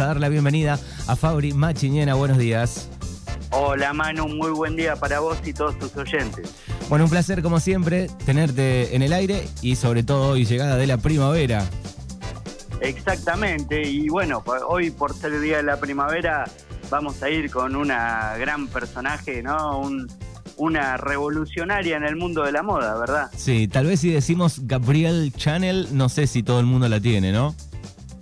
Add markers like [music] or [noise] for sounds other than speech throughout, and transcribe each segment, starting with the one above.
a dar la bienvenida a Fabri Machiñena. Buenos días. Hola Manu, muy buen día para vos y todos tus oyentes. Bueno, un placer como siempre tenerte en el aire y sobre todo hoy llegada de la primavera. Exactamente, y bueno, hoy por ser el día de la primavera vamos a ir con una gran personaje, ¿no? una revolucionaria en el mundo de la moda, ¿verdad? Sí, tal vez si decimos Gabriel Chanel, no sé si todo el mundo la tiene, ¿no?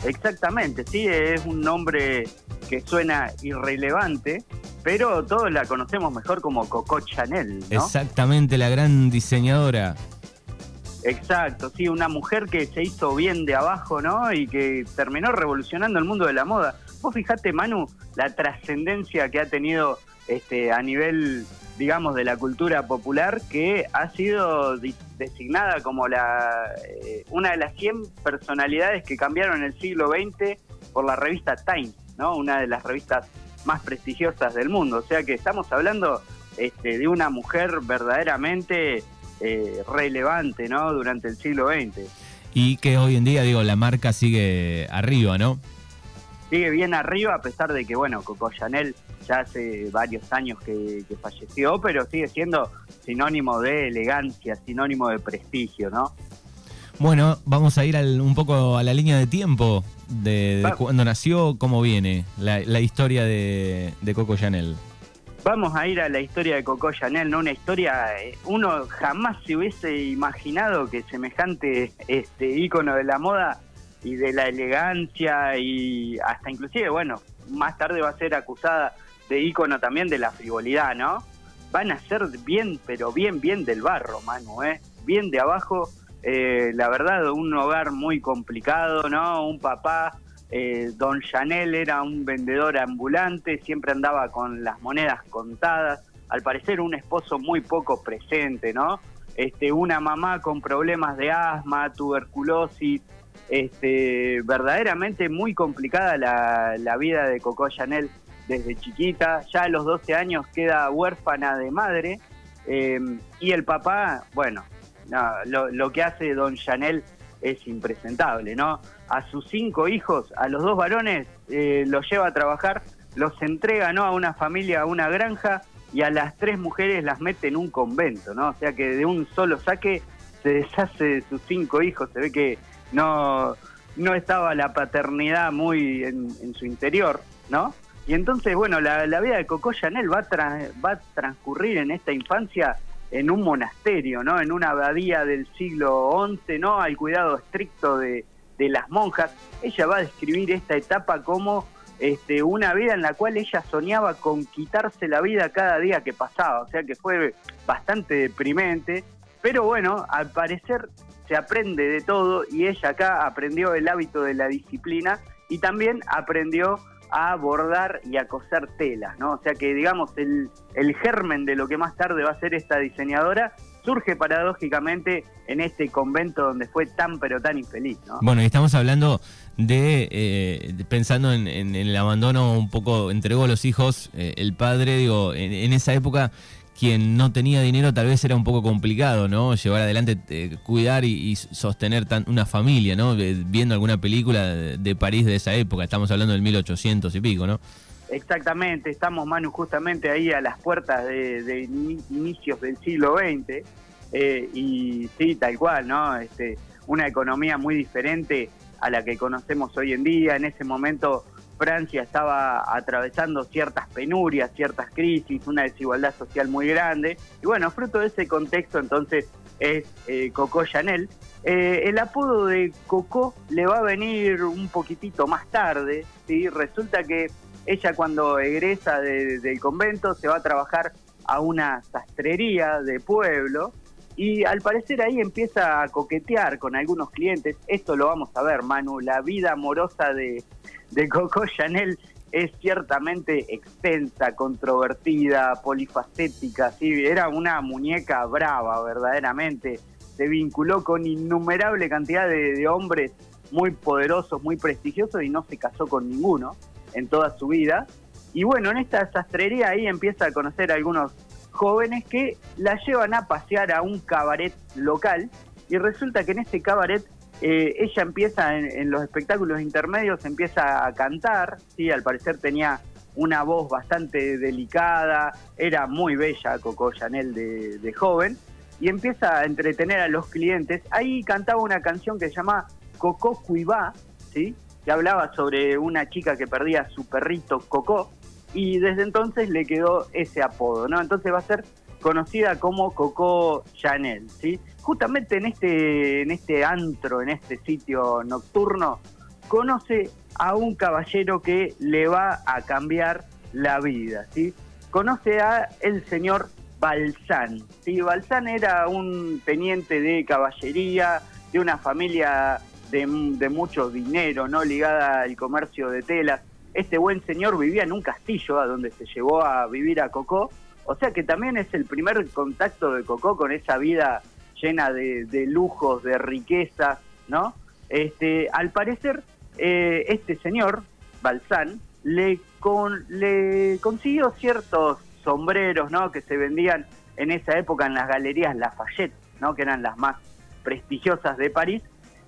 Exactamente, sí, es un nombre que suena irrelevante, pero todos la conocemos mejor como Coco Chanel, ¿no? Exactamente, la gran diseñadora. Exacto, sí, una mujer que se hizo bien de abajo, ¿no? Y que terminó revolucionando el mundo de la moda. Vos fijate, Manu, la trascendencia que ha tenido este, a nivel digamos, de la cultura popular que ha sido designada como la eh, una de las 100 personalidades que cambiaron el siglo XX por la revista Time, ¿no? Una de las revistas más prestigiosas del mundo. O sea que estamos hablando este, de una mujer verdaderamente eh, relevante, ¿no? Durante el siglo XX. Y que hoy en día, digo, la marca sigue arriba, ¿no? Sigue bien arriba, a pesar de que, bueno, Coco Chanel ya hace varios años que, falleció, pero sigue siendo sinónimo de elegancia, sinónimo de prestigio, ¿no? Bueno, vamos a ir un poco a la línea de tiempo de, cuando nació, cómo viene la, historia de, Coco Chanel. Vamos a ir a la historia de Coco Chanel, ¿no? Una historia, eh, uno jamás se hubiese imaginado que semejante este ícono de la moda y de la elegancia y hasta inclusive, bueno, más tarde va a ser acusada de ícono también de la frivolidad, ¿no? Van a ser bien, pero bien, bien del barro, Manu, ¿eh? Bien de abajo, eh, la verdad, un hogar muy complicado, ¿no? Un papá, eh, don Chanel era un vendedor ambulante, siempre andaba con las monedas contadas, al parecer un esposo muy poco presente, ¿no? Este, una mamá con problemas de asma, tuberculosis, este, verdaderamente muy complicada la, la vida de Coco Chanel desde chiquita, ya a los 12 años queda huérfana de madre em, y el papá, bueno, lo, que hace don Chanel es impresentable, ¿no? A sus cinco hijos, a los dos varones, eh, los lleva a trabajar, los entrega, ¿no? A una familia, a una granja y a las tres mujeres las mete en un convento, ¿no? O sea que de un solo saque se deshace de sus cinco hijos, se ve que no, no estaba la paternidad muy en, en su interior, ¿no? Y entonces, bueno, la, vida de Coco Chanel va a, va a transcurrir en esta infancia en un monasterio, ¿no? En una abadía del siglo XI, ¿no? Al cuidado estricto de, las monjas. Ella va a describir esta etapa como este, una vida en la cual ella soñaba con quitarse la vida cada día que pasaba, o sea que fue bastante deprimente, pero bueno, al parecer se aprende de todo y ella acá aprendió el hábito de la disciplina y también aprendió a bordar y a coser telas, ¿no? O sea que, digamos, el, el germen de lo que más tarde va a ser esta diseñadora surge paradójicamente en este convento donde fue tan pero tan infeliz, ¿no? Bueno, y estamos hablando de, eh, pensando en, el abandono un poco, entregó a los hijos, eh, el padre, digo, en esa época quien no tenía dinero tal vez era un poco complicado, ¿no? Llevar adelante, eh, cuidar y, sostener tan, una familia, ¿no? Viendo alguna película de, París de esa época, estamos hablando del 1800 y pico, ¿no? Exactamente, estamos, Manu, justamente ahí a las puertas de, inicios del siglo XX, eh, y sí, tal cual, ¿no? Este, una economía muy diferente a la que conocemos hoy en día, en ese momento Francia estaba atravesando ciertas penurias, ciertas crisis, una desigualdad social muy grande. Y bueno, fruto de ese contexto entonces es eh, Coco Chanel. Eh, el apodo de Coco le va a venir un poquitito más tarde. ¿sí? Resulta que ella cuando egresa del convento se va a trabajar a una sastrería de pueblo y al parecer ahí empieza a coquetear con algunos clientes. Esto lo vamos a ver, Manu, la vida amorosa de, Coco Chanel es ciertamente extensa, controvertida, polifacética, ¿sí? era una muñeca brava verdaderamente, se vinculó con innumerable cantidad de, hombres muy poderosos, muy prestigiosos y no se casó con ninguno en toda su vida. Y bueno, en esta sastrería ahí empieza a conocer algunos jóvenes que la llevan a pasear a un cabaret local y resulta que en este cabaret eh, ella empieza en, los espectáculos intermedios, empieza a cantar, ¿sí? al parecer tenía una voz bastante delicada, era muy bella Coco Chanel de, joven, y empieza a entretener a los clientes. Ahí cantaba una canción que se llama Coco Cuibá, ¿sí? que hablaba sobre una chica que perdía su perrito Coco, y desde entonces le quedó ese apodo, ¿no? Entonces va a ser conocida como Coco Chanel, ¿sí? Justamente en este, en este antro, en este sitio nocturno, conoce a un caballero que le va a cambiar la vida, ¿sí? Conoce a el señor Balsán, ¿sí? Balsán era un teniente de caballería, de una familia de, de mucho dinero, ¿no? Ligada al comercio de telas. Este buen señor vivía en un castillo a donde se llevó a vivir a Coco, o sea que también es el primer contacto de Coco con esa vida llena de, lujos, de riqueza, ¿no? Este, al parecer, eh, este señor, Balsán, le, le consiguió ciertos sombreros, ¿no? Que se vendían en esa época en las galerías Lafayette, ¿no? Que eran las más prestigiosas de París.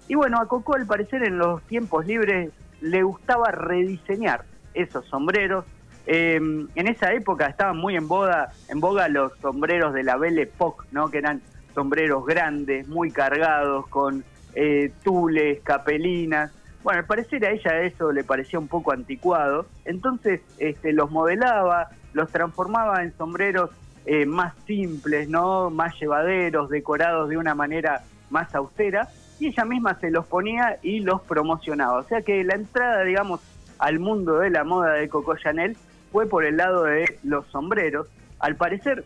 Y bueno, a Coco al parecer en los tiempos libres le gustaba rediseñar esos sombreros, Em, en esa época estaban muy en boga, en boga los sombreros de la Belle Époque, ¿no? que eran sombreros grandes, muy cargados, con eh, tules, capelinas. Bueno, al parecer a ella eso le parecía un poco anticuado, entonces este, los modelaba, los transformaba en sombreros eh, más simples, ¿no? más llevaderos, decorados de una manera más austera, y ella misma se los ponía y los promocionaba. O sea que la entrada, digamos, al mundo de la moda de Coco Chanel fue por el lado de los sombreros. Al parecer,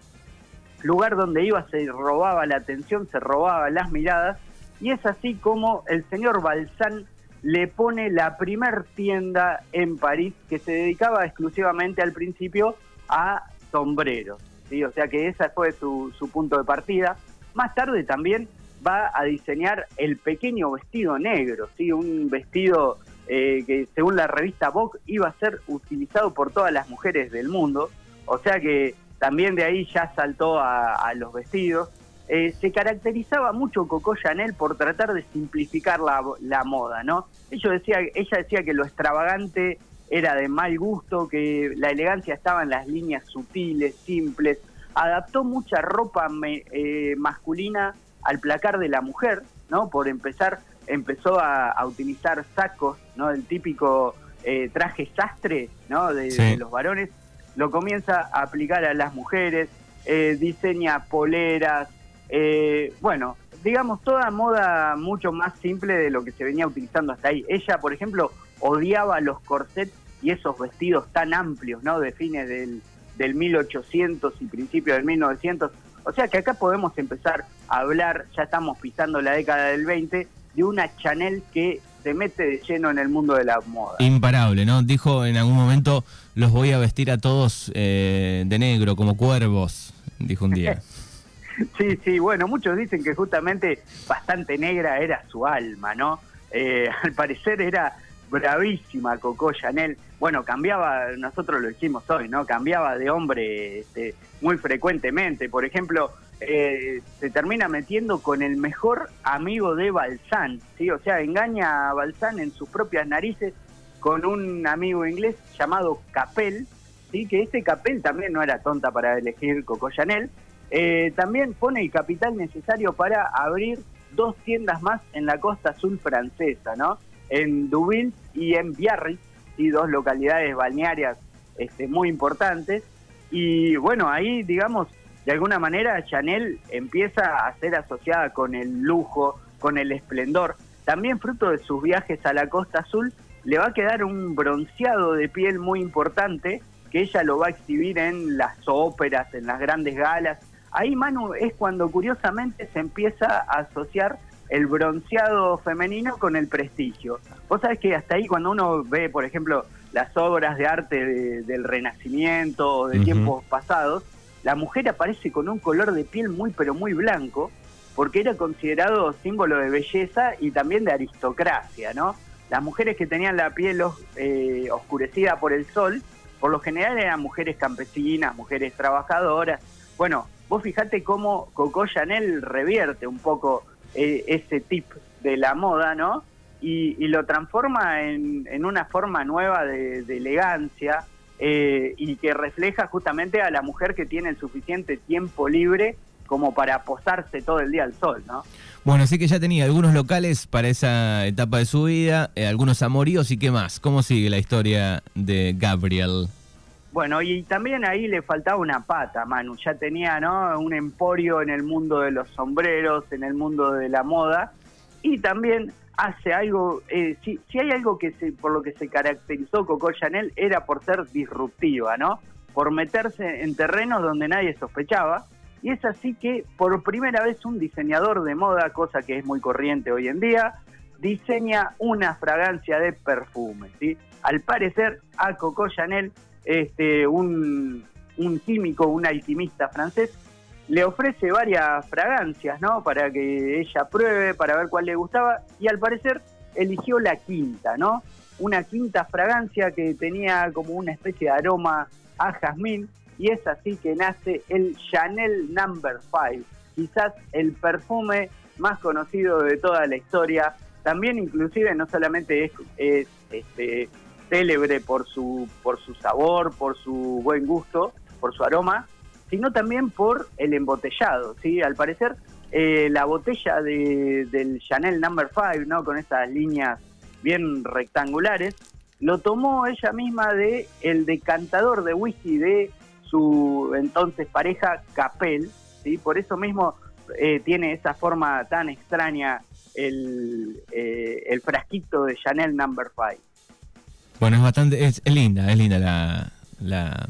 lugar donde iba se robaba la atención, se robaba las miradas, y es así como el señor Balsán le pone la primer tienda en París que se dedicaba exclusivamente al principio a sombreros. ¿sí? O sea que ese fue su, su punto de partida. Más tarde también va a diseñar el pequeño vestido negro, ¿sí? un vestido eh, que según la revista Vogue iba a ser utilizado por todas las mujeres del mundo, o sea que también de ahí ya saltó a, los vestidos. Eh, se caracterizaba mucho Coco Chanel por tratar de simplificar la, moda, ¿no? Ella decía, ella decía que lo extravagante era de mal gusto, que la elegancia estaba en las líneas sutiles, simples, adaptó mucha ropa eh, masculina al placar de la mujer, ¿no? Por empezar, empezó a, utilizar sacos, ¿no? El típico eh, traje sastre, ¿no? De, los varones, lo comienza a aplicar a las mujeres, eh, diseña poleras, eh, bueno, digamos, toda moda mucho más simple de lo que se venía utilizando hasta ahí. Ella, por ejemplo, odiaba los corsets y esos vestidos tan amplios, ¿no? De fines del, del 1800 y principios del 1900. O sea que acá podemos empezar a hablar, ya estamos pisando la década del 20, de una Chanel que se mete de lleno en el mundo de la moda. Imparable, ¿no? Dijo en algún momento, los voy a vestir a todos eh, de negro, como cuervos, dijo un día. [laughs] sí, sí, bueno, muchos dicen que justamente bastante negra era su alma, ¿no? Eh, [laughs] al parecer era bravísima Coco Chanel. Bueno, cambiaba, nosotros lo hicimos hoy, ¿no? Cambiaba de hombre este, muy frecuentemente. Por ejemplo, eh, se termina metiendo con el mejor amigo de Balsán, ¿sí? O sea, engaña a Balsán en sus propias narices con un amigo inglés llamado Capel, ¿sí? Que este Capel también no era tonta para elegir Coco Chanel. Eh, también pone el capital necesario para abrir dos tiendas más en la costa azul francesa, ¿no? En Deauville y en Biarritz, y dos localidades balnearias este, muy importantes. Y bueno, ahí, digamos, de alguna manera Chanel empieza a ser asociada con el lujo, con el esplendor. También fruto de sus viajes a la Costa Azul, le va a quedar un bronceado de piel muy importante que ella lo va a exhibir en las óperas, en las grandes galas. Ahí, Manu, es cuando curiosamente se empieza a asociar el bronceado femenino con el prestigio. Vos sabés que hasta ahí cuando uno ve, por ejemplo, las obras de arte del Renacimiento o de tiempos pasados, la mujer aparece con un color de piel muy pero muy blanco, porque era considerado símbolo de belleza y también de aristocracia, ¿no? Las mujeres que tenían la piel eh, oscurecida por el sol, por lo general eran mujeres campesinas, mujeres trabajadoras. Bueno, vos fijate cómo Coco Chanel revierte un poco eh, ese tip de la moda, ¿no? Y, lo transforma en, en, una forma nueva de, elegancia eh, y que refleja justamente a la mujer que tiene el suficiente tiempo libre como para posarse todo el día al sol, ¿no? Bueno, así que ya tenía algunos locales para esa etapa de su vida, eh, algunos amoríos y qué más. ¿Cómo sigue la historia de Gabriel? Bueno, y también ahí le faltaba una pata, Manu. Ya tenía, ¿no? Un emporio en el mundo de los sombreros, en el mundo de la moda. Y también hace algo, eh, si, si, hay algo que se, por lo que se caracterizó Coco Chanel era por ser disruptiva, ¿no? Por meterse en terrenos donde nadie sospechaba y es así que por primera vez un diseñador de moda, cosa que es muy corriente hoy en día, diseña una fragancia de perfume. ¿sí? Al parecer a Coco Chanel, este, un, químico, un alquimista francés, le ofrece varias fragancias, ¿no? Para que ella pruebe, para ver cuál le gustaba, y al parecer eligió la quinta, ¿no? Una quinta fragancia que tenía como una especie de aroma a jazmín, y es así que nace el Chanel Number 5, quizás el perfume más conocido de toda la historia. También inclusive no solamente es, este, célebre por su, por su sabor, por su buen gusto, por su aroma, sino también por el embotellado. ¿sí? Al parecer, eh, la botella de, del Chanel Number 5, ¿no? con esas líneas bien rectangulares, lo tomó ella misma de el decantador de whisky de su entonces pareja Capel, ¿sí? por eso mismo eh, tiene esa forma tan extraña el, eh, el frasquito de Chanel Number 5. Bueno, es bastante, es, linda, es linda la, la,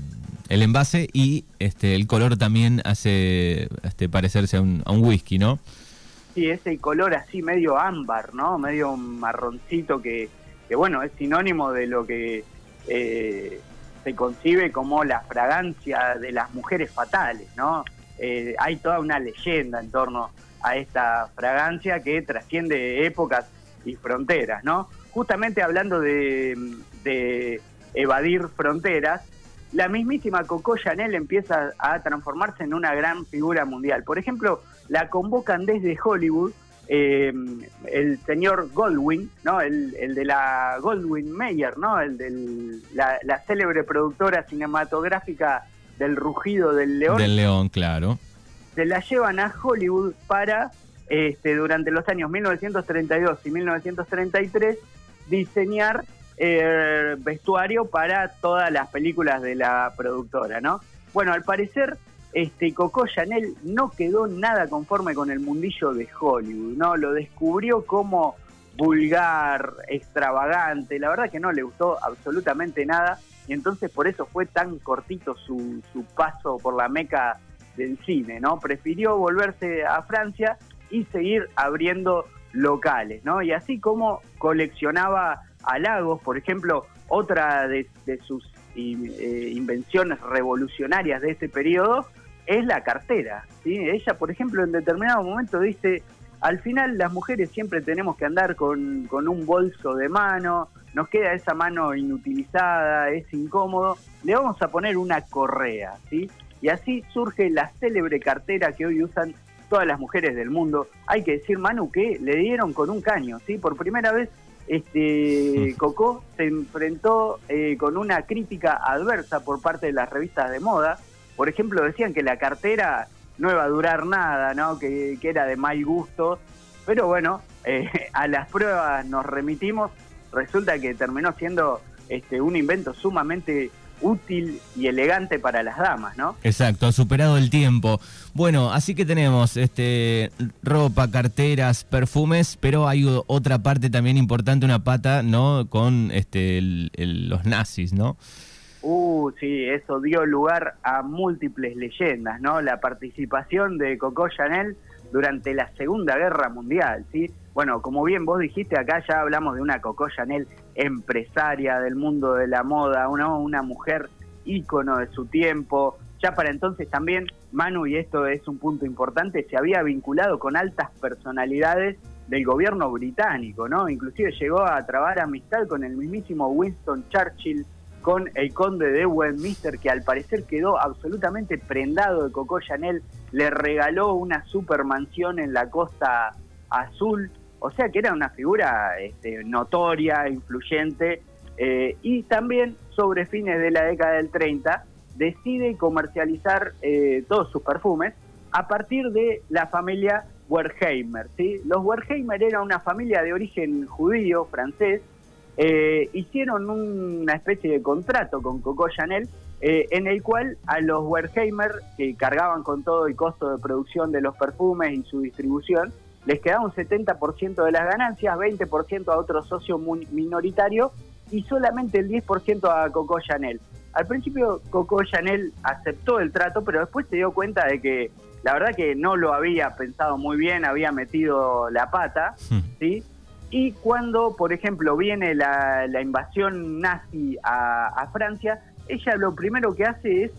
el envase y este el color también hace este, parecerse a un, a un whisky, ¿no? Sí, ese color así medio ámbar, ¿no? Medio marroncito que, que bueno, es sinónimo de lo que eh, se concibe como la fragancia de las mujeres fatales, ¿no? Eh, hay toda una leyenda en torno a esta fragancia que trasciende épocas y fronteras, ¿no? Justamente hablando de, evadir fronteras, la mismísima Coco Chanel empieza a transformarse en una gran figura mundial. Por ejemplo, la convocan desde Hollywood eh, el señor Goldwyn, ¿no? El, de la Goldwyn Mayer, ¿no? El de la, célebre productora cinematográfica del rugido del león. Del león, claro. Se la llevan a Hollywood para, este, durante los años 1932 y 1933, diseñar eh, vestuario para todas las películas de la productora, ¿no? Bueno, al parecer este, Coco Chanel no quedó nada conforme con el mundillo de Hollywood, ¿no? Lo descubrió como vulgar, extravagante, la verdad que no le gustó absolutamente nada y entonces por eso fue tan cortito su, su paso por la meca del cine, ¿no? Prefirió volverse a Francia y seguir abriendo locales, ¿no? Y así como coleccionaba halagos, por ejemplo, otra de, sus eh, invenciones revolucionarias de ese periodo es la cartera. ¿sí? Ella, por ejemplo, en determinado momento dice, al final las mujeres siempre tenemos que andar con, un bolso de mano, nos queda esa mano inutilizada, es incómodo, le vamos a poner una correa, ¿sí? Y así surge la célebre cartera que hoy usan todas las mujeres del mundo. Hay que decir, Manu, que le dieron con un caño, ¿sí? Por primera vez, este [laughs] Coco se enfrentó eh, con una crítica adversa por parte de las revistas de moda, por ejemplo, decían que la cartera no iba a durar nada, ¿no? Que, era de mal gusto. Pero bueno, eh, [laughs] a las pruebas nos remitimos. Resulta que terminó siendo este, un invento sumamente útil y elegante para las damas, ¿no? Exacto, ha superado el tiempo. Bueno, así que tenemos este ropa, carteras, perfumes, pero hay otra parte también importante, una pata, ¿no? Con este los nazis, ¿no? Uh, sí, eso dio lugar a múltiples leyendas, ¿no? La participación de Coco Chanel durante la Segunda Guerra Mundial, ¿sí? Bueno, como bien vos dijiste, acá ya hablamos de una Coco Chanel empresaria del mundo de la moda, una, una mujer ícono de su tiempo. Ya para entonces también, Manu, y esto es un punto importante, se había vinculado con altas personalidades del gobierno británico, ¿no? Inclusive llegó a trabar amistad con el mismísimo Winston Churchill, con el conde de Westminster, que al parecer quedó absolutamente prendado de Coco Chanel, le regaló una super mansión en la costa azul O sea que era una figura este, notoria, influyente, eh, y también sobre fines de la década del 30 decide comercializar eh, todos sus perfumes a partir de la familia Wertheimer. ¿sí? Los Wertheimer eran una familia de origen judío, francés, eh, hicieron una especie de contrato con Coco Chanel en el cual a los Wertheimer, que cargaban con todo el costo de producción de los perfumes y su distribución, les quedaba un 70% de las ganancias, 20% a otro socio minoritario y solamente el 10% a Coco Chanel. Al principio Coco Chanel aceptó el trato, pero después se dio cuenta de que la verdad que no lo había pensado muy bien, había metido la pata, hmm. ¿sí? Y cuando, por ejemplo, viene la, invasión nazi a, a Francia, ella lo primero que hace es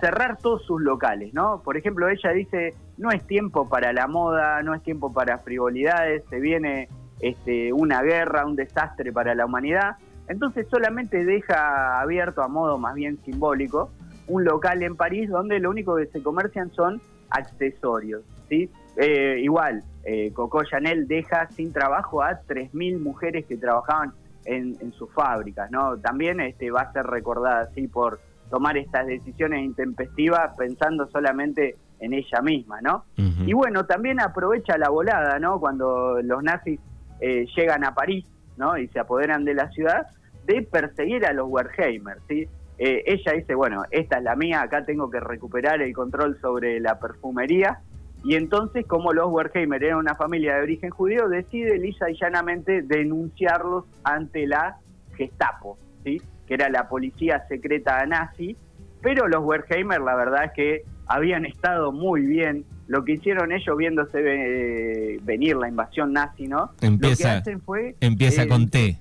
cerrar todos sus locales, ¿no? Por ejemplo, ella dice, no es tiempo para la moda, no es tiempo para frivolidades, se viene este, una guerra, un desastre para la humanidad. Entonces solamente deja abierto a modo más bien simbólico un local en París donde lo único que se comercian son accesorios. ¿sí? Eh, igual, eh, Coco Chanel deja sin trabajo a 3.000 mujeres que trabajaban en, sus fábricas. ¿no? También este, va a ser recordada así por tomar estas decisiones intempestivas pensando solamente en ella misma, ¿no? Y bueno, también aprovecha la volada, ¿no? Cuando los nazis eh, llegan a París, ¿no? Y se apoderan de la ciudad, de perseguir a los Wertheimer, ¿sí? Eh, ella dice, bueno, esta es la mía, acá tengo que recuperar el control sobre la perfumería. Y entonces, como los Wertheimer eran una familia de origen judío, decide lisa y llanamente denunciarlos ante la Gestapo, ¿sí? que era la policía secreta nazi, pero los Wertheimer la verdad es que habían estado muy bien. Lo que hicieron ellos viéndose eh, venir la invasión nazi, ¿no? Empieza, Lo que hacen fue... Empieza eh, con T.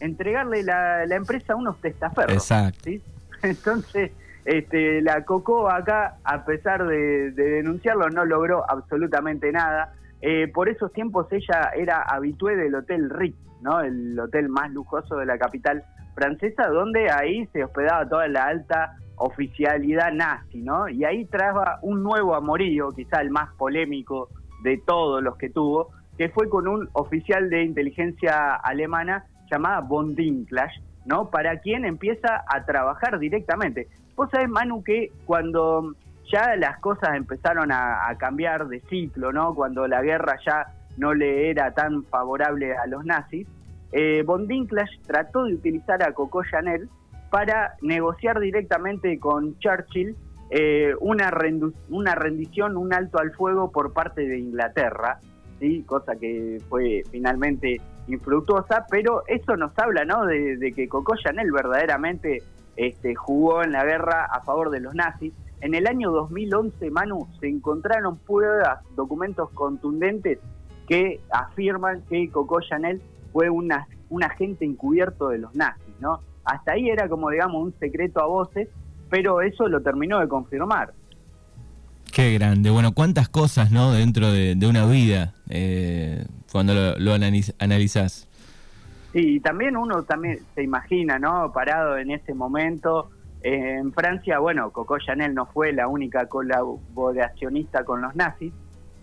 Entregarle la, empresa a unos testaferros. Exacto. [laughs] Entonces, este, la Coco acá, a pesar de, denunciarlo, no logró absolutamente nada. Eh, por esos tiempos ella era habitué del Hotel Ritz, ¿no? El hotel más lujoso de la capital francesa, donde ahí se hospedaba toda la alta oficialidad nazi, ¿no? Y ahí traba un nuevo amorío, quizá el más polémico de todos los que tuvo, que fue con un oficial de inteligencia alemana llamada von Dinklage, ¿no? Para quien empieza a trabajar directamente. Vos sabés, Manu, que cuando ya las cosas empezaron a, cambiar de ciclo, ¿no? Cuando la guerra ya no le era tan favorable a los nazis, eh, von Dinklage trató de utilizar a Coco Chanel para negociar directamente con Churchill eh, una, rendición, un alto al fuego por parte de Inglaterra, ¿sí? cosa que fue finalmente infructuosa, pero eso nos habla ¿no? de, que Coco Chanel verdaderamente este, jugó en la guerra a favor de los nazis. En el año 2011, Manu, se encontraron pruebas, documentos contundentes que afirman que Coco Chanel fue un agente encubierto de los nazis, ¿no? Hasta ahí era como, digamos, un secreto a voces, pero eso lo terminó de confirmar. Qué grande. Bueno, cuántas cosas, ¿no? Dentro de, una vida, eh, cuando lo, lo analizás. Sí, y también uno también se imagina, ¿no? Parado en ese momento. Eh, en Francia, bueno, Coco Chanel no fue la única colaboracionista con los nazis,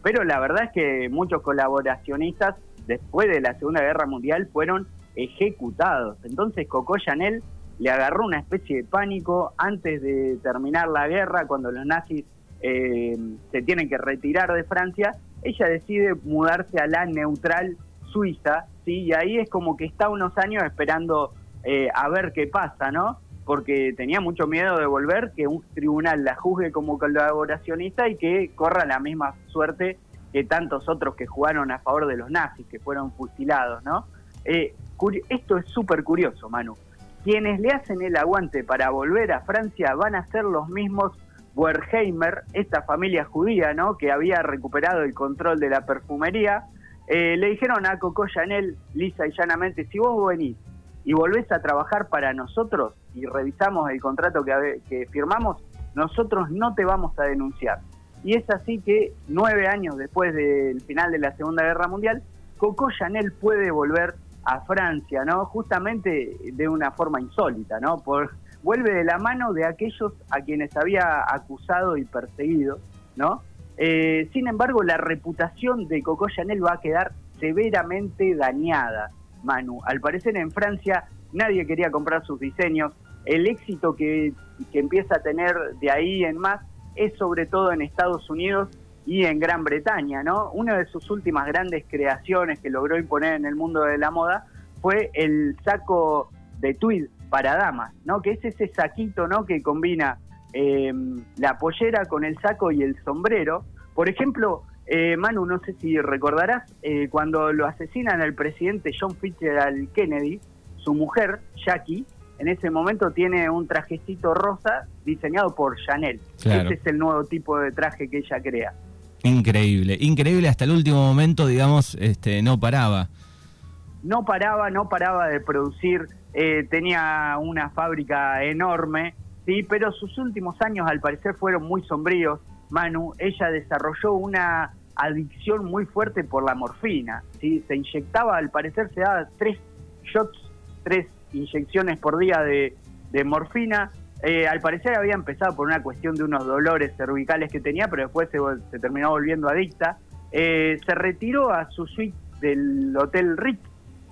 pero la verdad es que muchos colaboracionistas después de la Segunda Guerra Mundial fueron ejecutados. Entonces Coco Chanel le agarró una especie de pánico antes de terminar la guerra, cuando los nazis eh, se tienen que retirar de Francia, ella decide mudarse a la neutral Suiza, ¿sí? y ahí es como que está unos años esperando eh, a ver qué pasa, ¿no? Porque tenía mucho miedo de volver, que un tribunal la juzgue como colaboracionista y que corra la misma suerte que tantos otros que jugaron a favor de los nazis, que fueron fusilados, ¿no? Eh, esto es súper curioso, Manu. Quienes le hacen el aguante para volver a Francia van a ser los mismos Wertheimer, esta familia judía, ¿no? Que había recuperado el control de la perfumería. Eh, le dijeron a Coco Chanel, lisa y llanamente, si vos venís y volvés a trabajar para nosotros y revisamos el contrato que, que firmamos, nosotros no te vamos a denunciar. Y es así que nueve años después del final de la Segunda Guerra Mundial, Coco Chanel puede volver a Francia, ¿no? Justamente de una forma insólita, ¿no? Por, vuelve de la mano de aquellos a quienes había acusado y perseguido, ¿no? Eh, sin embargo, la reputación de Coco Chanel va a quedar severamente dañada, Manu. Al parecer en Francia nadie quería comprar sus diseños. El éxito que, que empieza a tener de ahí en más es sobre todo en Estados Unidos y en Gran Bretaña, ¿no? Una de sus últimas grandes creaciones que logró imponer en el mundo de la moda fue el saco de tweed para damas, ¿no? Que es ese saquito, ¿no? Que combina eh, la pollera con el saco y el sombrero. Por ejemplo, eh, Manu, no sé si recordarás, eh, cuando lo asesinan al presidente John Fitzgerald Kennedy, su mujer, Jackie, en ese momento tiene un trajecito rosa diseñado por Chanel. Ese es el nuevo tipo de traje que ella crea. Increíble, increíble hasta el último momento, digamos, este, no paraba. No paraba, no paraba de producir, eh, tenía una fábrica enorme, sí, pero sus últimos años al parecer fueron muy sombríos. Manu, ella desarrolló una adicción muy fuerte por la morfina, sí, se inyectaba, al parecer se daba tres shots, tres inyecciones por día de, morfina. Eh, al parecer había empezado por una cuestión de unos dolores cervicales que tenía, pero después se, terminó volviendo adicta. Eh, se retiró a su suite del Hotel Ritz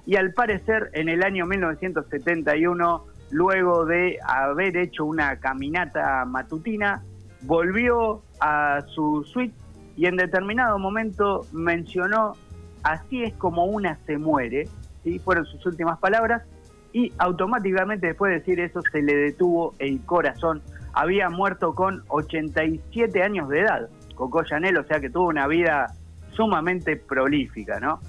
y al parecer en el año 1971, luego de haber hecho una caminata matutina, volvió a su suite y en determinado momento mencionó, así es como una se muere, ¿sí? fueron sus últimas palabras, y automáticamente después de decir eso se le detuvo el corazón. Había muerto con 87 años de edad, Coco Chanel, o sea que tuvo una vida sumamente prolífica, ¿no?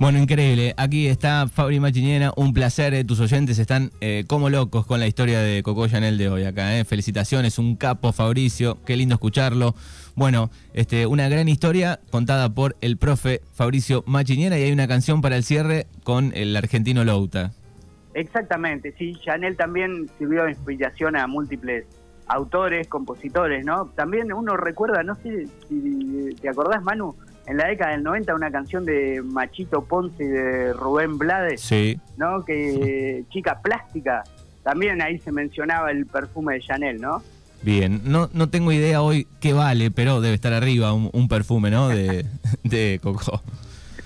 Bueno, increíble. Aquí está Fabri Machinera. Un placer. Eh, tus oyentes están eh, como locos con la historia de Coco Chanel de hoy acá. Eh. Felicitaciones, un capo, Fabricio. Qué lindo escucharlo. Bueno, este, una gran historia contada por el profe Fabricio Machinera y hay una canción para el cierre con el argentino Louta. Exactamente, sí, Chanel también sirvió de inspiración a múltiples autores, compositores, ¿no? También uno recuerda, no sé si te acordás, Manu, en la década del 90 una canción de Machito Ponce y de Rubén Blades, sí. ¿no? Que chica plástica, también ahí se mencionaba el perfume de Chanel, ¿no? Bien, no, no tengo idea hoy qué vale, pero debe estar arriba un, perfume, ¿no? De, [laughs] de Coco.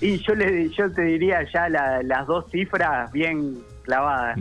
Y yo, le, yo te diría ya las dos cifras bien clavadas.